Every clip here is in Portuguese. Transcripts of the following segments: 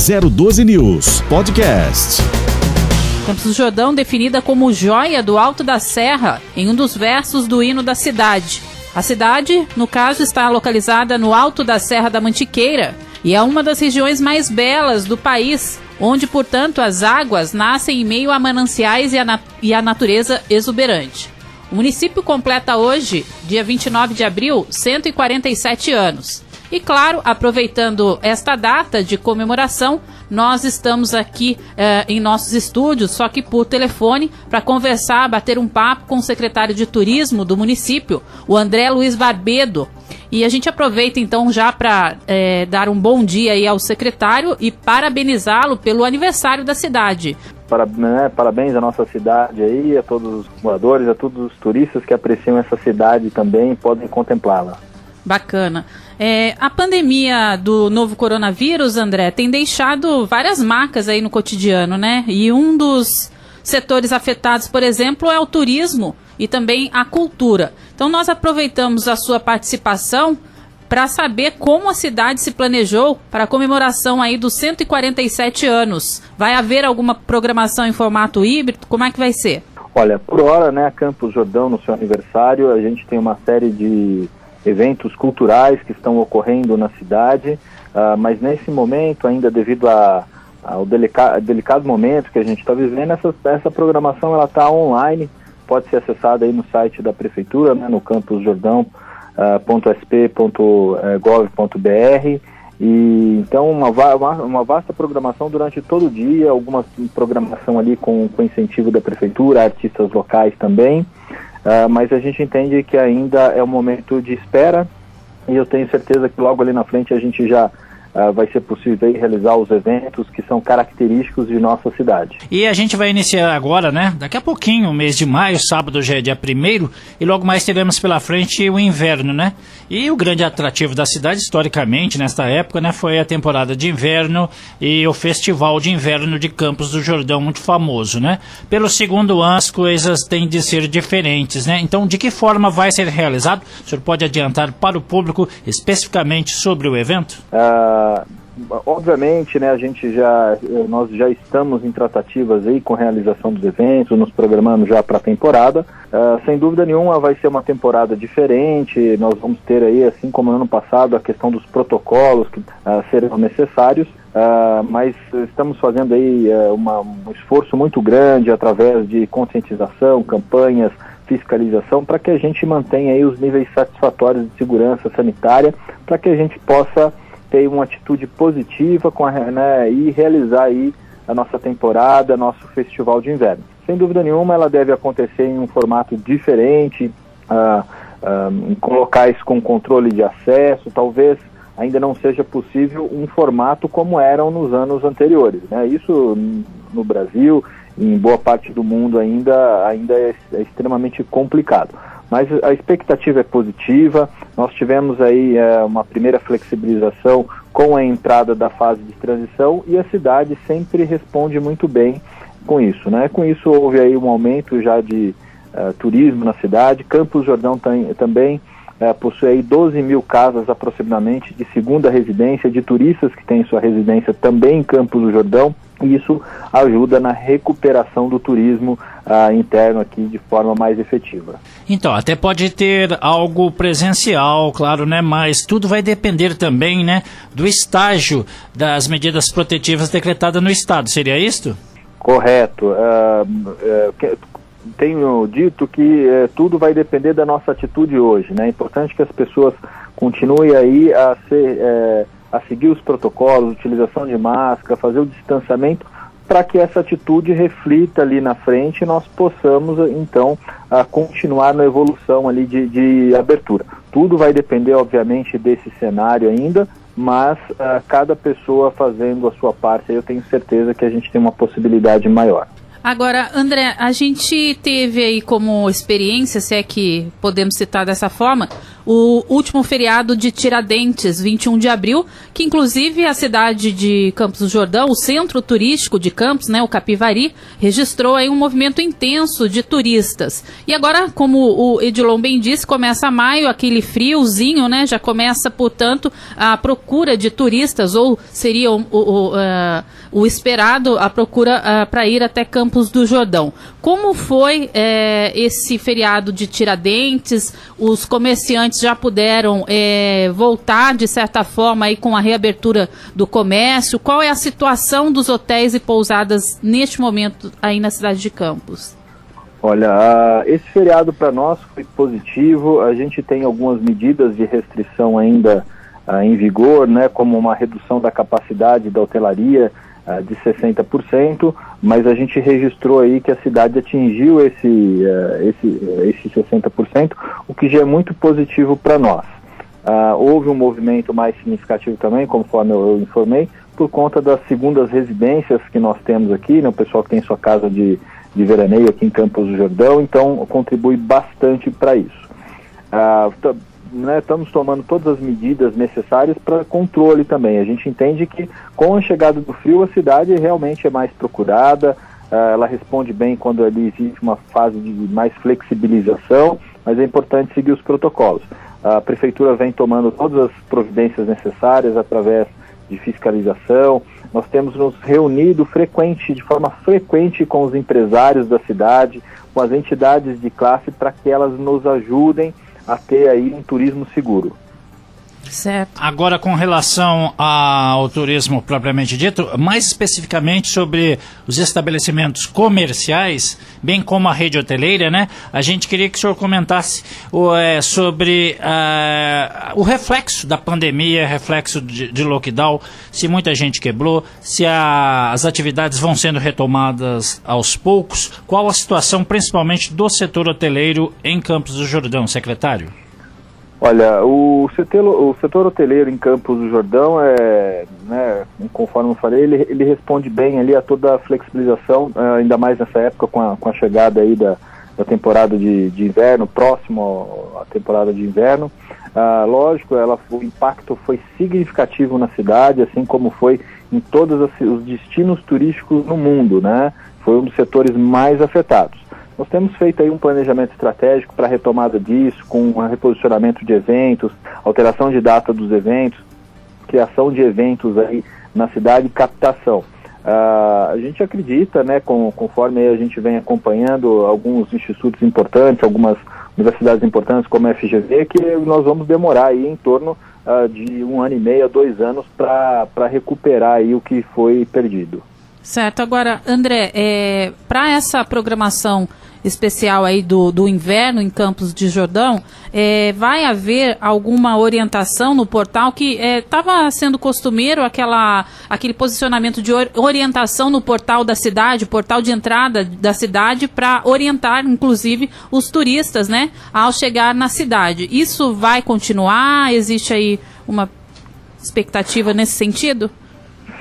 012 News Podcast. Campos do Jordão definida como joia do Alto da Serra em um dos versos do hino da cidade. A cidade, no caso, está localizada no alto da Serra da Mantiqueira e é uma das regiões mais belas do país, onde, portanto, as águas nascem em meio a mananciais e a, nat e a natureza exuberante. O município completa hoje, dia 29 de abril, 147 anos. E claro, aproveitando esta data de comemoração, nós estamos aqui eh, em nossos estúdios, só que por telefone, para conversar, bater um papo com o secretário de turismo do município, o André Luiz Barbedo. E a gente aproveita então já para eh, dar um bom dia aí ao secretário e parabenizá-lo pelo aniversário da cidade. Né, parabéns à nossa cidade aí, a todos os moradores, a todos os turistas que apreciam essa cidade também podem contemplá-la. Bacana. É, a pandemia do novo coronavírus, André, tem deixado várias marcas aí no cotidiano, né? E um dos setores afetados, por exemplo, é o turismo e também a cultura. Então nós aproveitamos a sua participação para saber como a cidade se planejou para a comemoração aí dos 147 anos. Vai haver alguma programação em formato híbrido? Como é que vai ser? Olha, por hora, né, Campos Jordão, no seu aniversário, a gente tem uma série de eventos culturais que estão ocorrendo na cidade, uh, mas nesse momento, ainda devido a, ao delica delicado momento que a gente está vivendo, essa, essa programação ela está online, pode ser acessada aí no site da prefeitura, né, no campusjordão.sp.gov.br e então uma, uma, uma, vasta programação durante todo o dia, alguma programação ali com, com incentivo da prefeitura, artistas locais também. Uh, mas a gente entende que ainda é um momento de espera e eu tenho certeza que logo ali na frente a gente já uh, vai ser possível realizar os eventos que são característicos de nossa cidade. E a gente vai iniciar agora, né? Daqui a pouquinho, mês de maio, sábado já é dia primeiro, e logo mais teremos pela frente o inverno, né? E o grande atrativo da cidade, historicamente, nesta época, né, foi a temporada de inverno e o Festival de Inverno de Campos do Jordão, muito famoso, né? Pelo segundo ano, as coisas têm de ser diferentes, né? Então, de que forma vai ser realizado? O senhor pode adiantar para o público especificamente sobre o evento? Uh obviamente, né, a gente já, nós já estamos em tratativas aí com realização dos eventos, nos programando já para a temporada. Uh, sem dúvida nenhuma vai ser uma temporada diferente, nós vamos ter aí, assim como no ano passado, a questão dos protocolos que uh, serão necessários, uh, mas estamos fazendo aí uma, um esforço muito grande através de conscientização, campanhas, fiscalização, para que a gente mantenha aí os níveis satisfatórios de segurança sanitária, para que a gente possa ter uma atitude positiva com a, né, e realizar aí a nossa temporada, nosso festival de inverno. Sem dúvida nenhuma, ela deve acontecer em um formato diferente, uh, uh, com locais com controle de acesso, talvez ainda não seja possível um formato como eram nos anos anteriores. Né? Isso no Brasil, em boa parte do mundo ainda, ainda é, é extremamente complicado. Mas a expectativa é positiva. Nós tivemos aí é, uma primeira flexibilização com a entrada da fase de transição e a cidade sempre responde muito bem com isso. Né? Com isso houve aí um aumento já de uh, turismo na cidade. Campos Jordão tem, também uh, possui aí 12 mil casas aproximadamente de segunda residência, de turistas que têm sua residência também em Campos do Jordão e isso ajuda na recuperação do turismo uh, interno aqui de forma mais efetiva. Então, até pode ter algo presencial, claro, né? Mas tudo vai depender também, né, do estágio das medidas protetivas decretadas no estado. Seria isto? Correto. Uh, uh, tenho dito que uh, tudo vai depender da nossa atitude hoje, né? É importante que as pessoas continuem aí a ser eh, a seguir os protocolos, utilização de máscara, fazer o distanciamento, para que essa atitude reflita ali na frente e nós possamos, então, continuar na evolução ali de, de abertura. Tudo vai depender, obviamente, desse cenário ainda, mas uh, cada pessoa fazendo a sua parte, eu tenho certeza que a gente tem uma possibilidade maior. Agora, André, a gente teve aí como experiência, se é que podemos citar dessa forma, o último feriado de Tiradentes, 21 de abril, que inclusive a cidade de Campos do Jordão, o centro turístico de Campos, né, o Capivari, registrou aí um movimento intenso de turistas. E agora, como o Edilon bem disse, começa maio, aquele friozinho, né, já começa, portanto, a procura de turistas, ou seria o, o, uh, o esperado, a procura uh, para ir até Campos do Jordão. Como foi uh, esse feriado de Tiradentes? Os comerciantes já puderam eh, voltar, de certa forma, aí com a reabertura do comércio? Qual é a situação dos hotéis e pousadas neste momento aí na cidade de Campos? Olha, esse feriado para nós foi positivo. A gente tem algumas medidas de restrição ainda uh, em vigor, né, como uma redução da capacidade da hotelaria uh, de 60%, mas a gente registrou aí que a cidade atingiu esse, uh, esse, esse 60%, o que já é muito positivo para nós. houve um movimento mais significativo também, conforme eu, eu informei, por conta das segundas residências que nós temos aqui, né, o pessoal que tem sua casa de, de veraneio aqui em Campos do Jordão, então contribui bastante para isso. Uh, né, estamos tomando todas as medidas necessárias para controle também. A gente entende que com a chegada do frio a cidade realmente é mais procurada, uh, ela responde bem quando ali existe uma fase de mais flexibilização, mas é importante seguir os protocolos. A prefeitura vem tomando todas as providências necessárias através de fiscalização. Nós temos nos reunido frequente, de forma frequente com os empresários da cidade, com as entidades de classe para que elas nos ajudem a ter aí um turismo seguro. Certo. Agora, com relação ao turismo propriamente dito, mais especificamente sobre os estabelecimentos comerciais, bem como a rede hoteleira, né? A gente queria que o senhor comentasse é, sobre uh, o reflexo da pandemia, reflexo de, de lockdown, se muita gente quebrou, se a, as atividades vão sendo retomadas aos poucos, qual a situação principalmente do setor hoteleiro em Campos do Jordão, secretário? Olha, o setor, o setor hoteleiro em Campos do Jordão, é, né, conforme eu falei, ele, ele responde bem ali a toda a flexibilização, é, ainda mais nessa época com a, com a chegada aí da, da temporada de, de inverno, próximo à temporada de inverno. Ah, lógico, ela, o impacto foi significativo na cidade, assim como foi em todos os destinos turísticos no mundo, né? Foi um dos setores mais afetados. Nós temos feito aí um planejamento estratégico para retomada disso, com um reposicionamento de eventos, alteração de data dos eventos, criação de eventos aí na cidade captação. Uh, a gente acredita, né, com, conforme a gente vem acompanhando alguns institutos importantes, algumas universidades importantes como a FGV, que nós vamos demorar aí em torno uh, de um ano e meio a dois anos para recuperar aí o que foi perdido. Certo. Agora, André, é, para essa programação especial aí do, do inverno em Campos de Jordão, é, vai haver alguma orientação no portal que estava é, sendo costumeiro aquela, aquele posicionamento de orientação no portal da cidade, portal de entrada da cidade, para orientar, inclusive, os turistas, né, ao chegar na cidade. Isso vai continuar? Existe aí uma expectativa nesse sentido?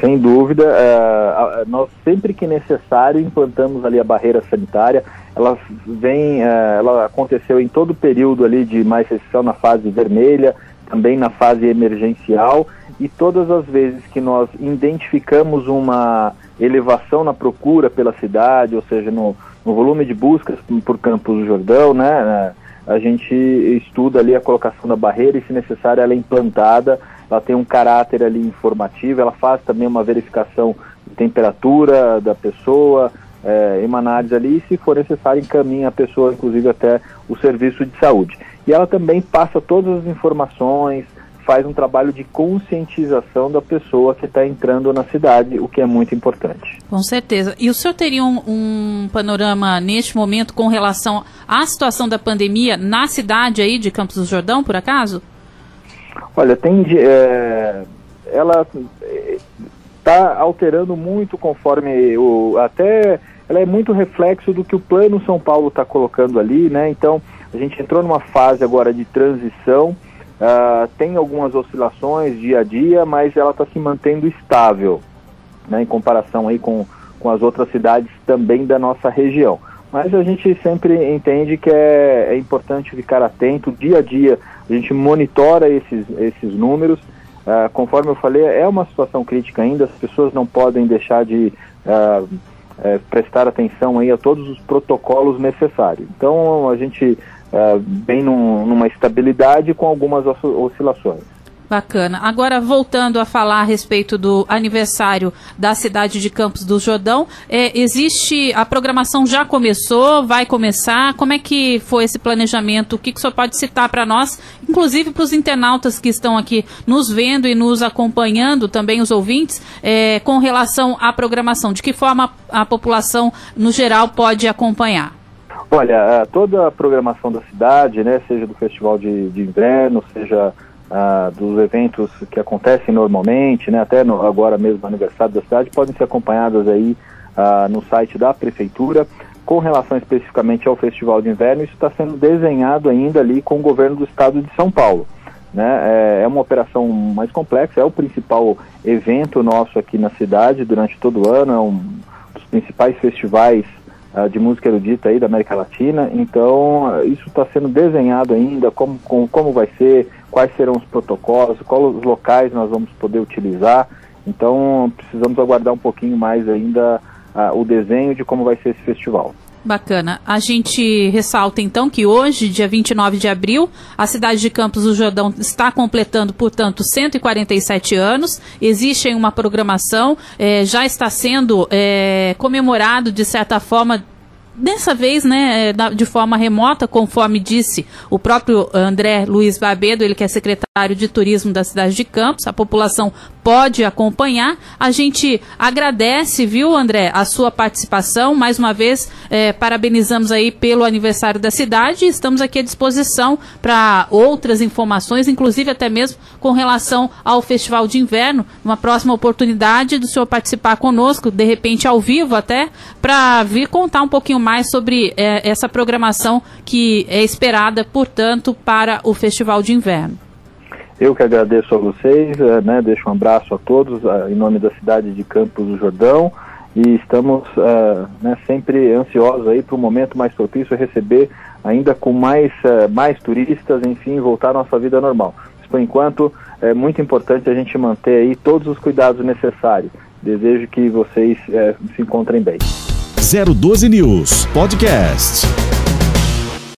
Sem dúvida, é, nós sempre que necessário implantamos ali a barreira sanitária. Ela vem, é, ela aconteceu em todo o período ali de mais restrição na fase vermelha, também na fase emergencial e todas as vezes que nós identificamos uma elevação na procura pela cidade, ou seja, no, no volume de buscas por Campos do Jordão, né, a gente estuda ali a colocação da barreira e, se necessário, ela é implantada ela tem um caráter ali informativo, ela faz também uma verificação de temperatura da pessoa, é, uma análise ali, e se for necessário, encaminha a pessoa, inclusive, até o serviço de saúde. E ela também passa todas as informações, faz um trabalho de conscientização da pessoa que está entrando na cidade, o que é muito importante. Com certeza. E o senhor teria um, um, panorama neste momento com relação à situação da pandemia na cidade aí de Campos do Jordão, por acaso? Olha, tem é, ela está alterando muito conforme o até ela é muito reflexo do que o plano São Paulo está colocando ali, né? Então a gente entrou numa fase agora de transição, uh, tem algumas oscilações dia a dia, mas ela está se mantendo estável, né? Em comparação aí com, com as outras cidades também da nossa região. Mas a gente sempre entende que é, é importante ficar atento dia a dia, a gente monitora esses, esses números. Uh, conforme eu falei, é uma situação crítica ainda, as pessoas não podem deixar de uh, prestar atenção aí a todos os protocolos necessários. Então a gente vem num, numa estabilidade com algumas oscilações. Bacana. Agora, voltando a falar a respeito do aniversário da cidade de Campos do Jordão, é, existe, a programação já começou, vai começar, como é que foi esse planejamento? O que, que o senhor pode citar para nós, inclusive para os internautas que estão aqui nos vendo e nos acompanhando, também os ouvintes, é, com relação à programação? De que forma a população, no geral, pode acompanhar? Olha, toda a programação da cidade, né, seja do Festival de, de Inverno, seja ah, dos eventos que acontecem normalmente, né, até no, agora mesmo no aniversário da cidade, podem ser acompanhadas aí ah, no site da prefeitura. Com relação especificamente ao Festival de Inverno, isso está sendo desenhado ainda ali com o governo do estado de São Paulo. Né? É, é uma operação mais complexa, é o principal evento nosso aqui na cidade durante todo o ano, é um dos principais festivais de música erudita aí da América Latina. Então, uh, isso está sendo desenhado ainda, como, como, como vai ser, quais serão os protocolos, quais os locais nós vamos poder utilizar. Então, precisamos aguardar um pouquinho mais ainda uh, o desenho de como vai ser esse festival. Bacana. A gente ressalta então que hoje, dia 29 de abril, a cidade de Campos do Jordão está completando, portanto, 147 anos. Existe uma programação, eh, já está sendo eh, comemorado de certa forma dessa vez, né, é, de forma remota, conforme disse o próprio André Luiz Barbedo, ele que é secretário de turismo da cidade de Campos, a população pode acompanhar. A gente agradece, viu, André, a sua participação. Mais uma vez, é, parabenizamos aí pelo aniversário da cidade. Estamos aqui à disposição para outras informações, inclusive até mesmo com relação ao Festival de Inverno. Uma próxima oportunidade do senhor participar conosco, de repente ao vivo até, para vir contar um pouquinho mais sobre é, essa programação que é esperada, portanto, para o Festival de Inverno. Eu que agradeço a vocês, é, né, deixo um abraço a todos em nome da cidade de Campos do Jordão e estamos uh, né, sempre ansiosos aí para o momento mais propício receber ainda com mais, uh, mais turistas, enfim, voltar à nossa vida normal. Mas, por enquanto, é muito importante a gente manter aí todos os cuidados necessários. Desejo que vocês uh, se encontrem bem. 012 News Podcast.